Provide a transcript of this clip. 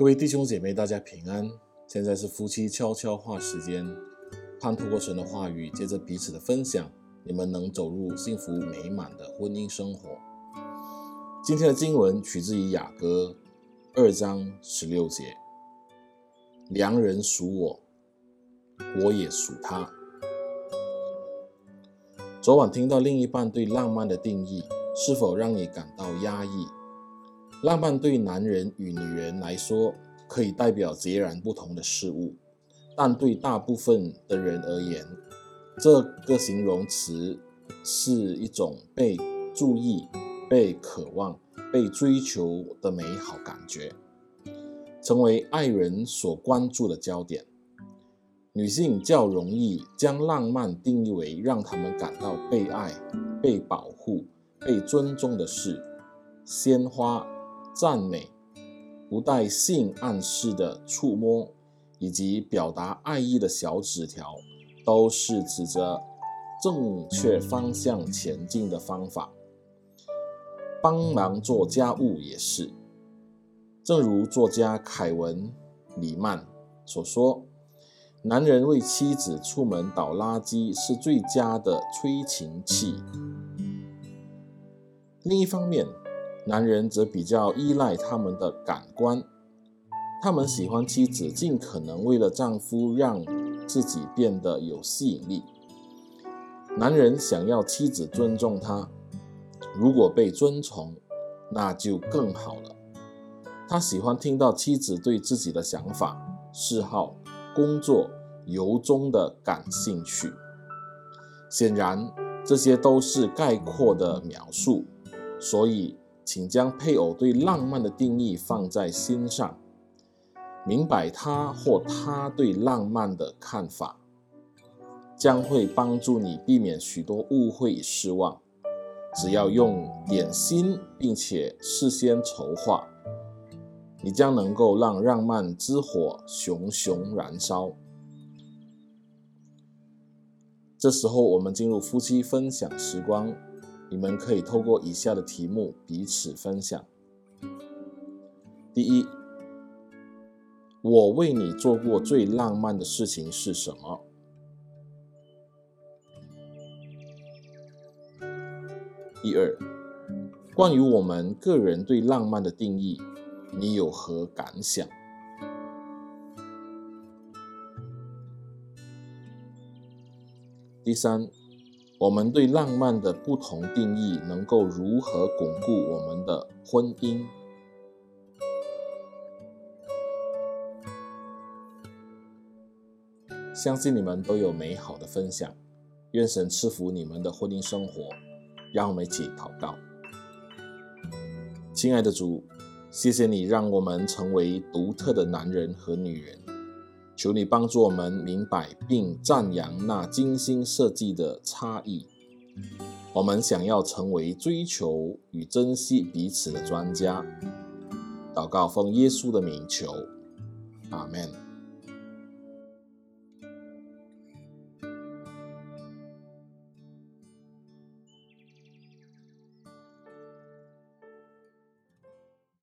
各位弟兄姐妹，大家平安。现在是夫妻悄悄话时间，盼透过神的话语，借着彼此的分享，你们能走入幸福美满的婚姻生活。今天的经文取自于雅歌二章十六节：“良人属我，我也属他。”昨晚听到另一半对浪漫的定义，是否让你感到压抑？浪漫对男人与女人来说可以代表截然不同的事物，但对大部分的人而言，这个形容词是一种被注意、被渴望、被追求的美好感觉，成为爱人所关注的焦点。女性较容易将浪漫定义为让他们感到被爱、被保护、被尊重的事，鲜花。赞美、不带性暗示的触摸，以及表达爱意的小纸条，都是指着正确方向前进的方法。帮忙做家务也是。正如作家凯文·里曼所说：“男人为妻子出门倒垃圾是最佳的催情器。”另一方面，男人则比较依赖他们的感官，他们喜欢妻子尽可能为了丈夫让自己变得有吸引力。男人想要妻子尊重他，如果被尊崇，那就更好了。他喜欢听到妻子对自己的想法、嗜好、工作由衷的感兴趣。显然，这些都是概括的描述，所以。请将配偶对浪漫的定义放在心上，明白他或她对浪漫的看法，将会帮助你避免许多误会与失望。只要用点心，并且事先筹划，你将能够让浪漫之火熊熊燃烧。这时候，我们进入夫妻分享时光。你们可以透过以下的题目彼此分享。第一，我为你做过最浪漫的事情是什么？第二，关于我们个人对浪漫的定义，你有何感想？第三。我们对浪漫的不同定义，能够如何巩固我们的婚姻？相信你们都有美好的分享，愿神赐福你们的婚姻生活。让我们一起祷告。亲爱的主，谢谢你让我们成为独特的男人和女人。求你帮助我们明白并赞扬那精心设计的差异。我们想要成为追求与珍惜彼此的专家。祷告奉耶稣的名求，阿门。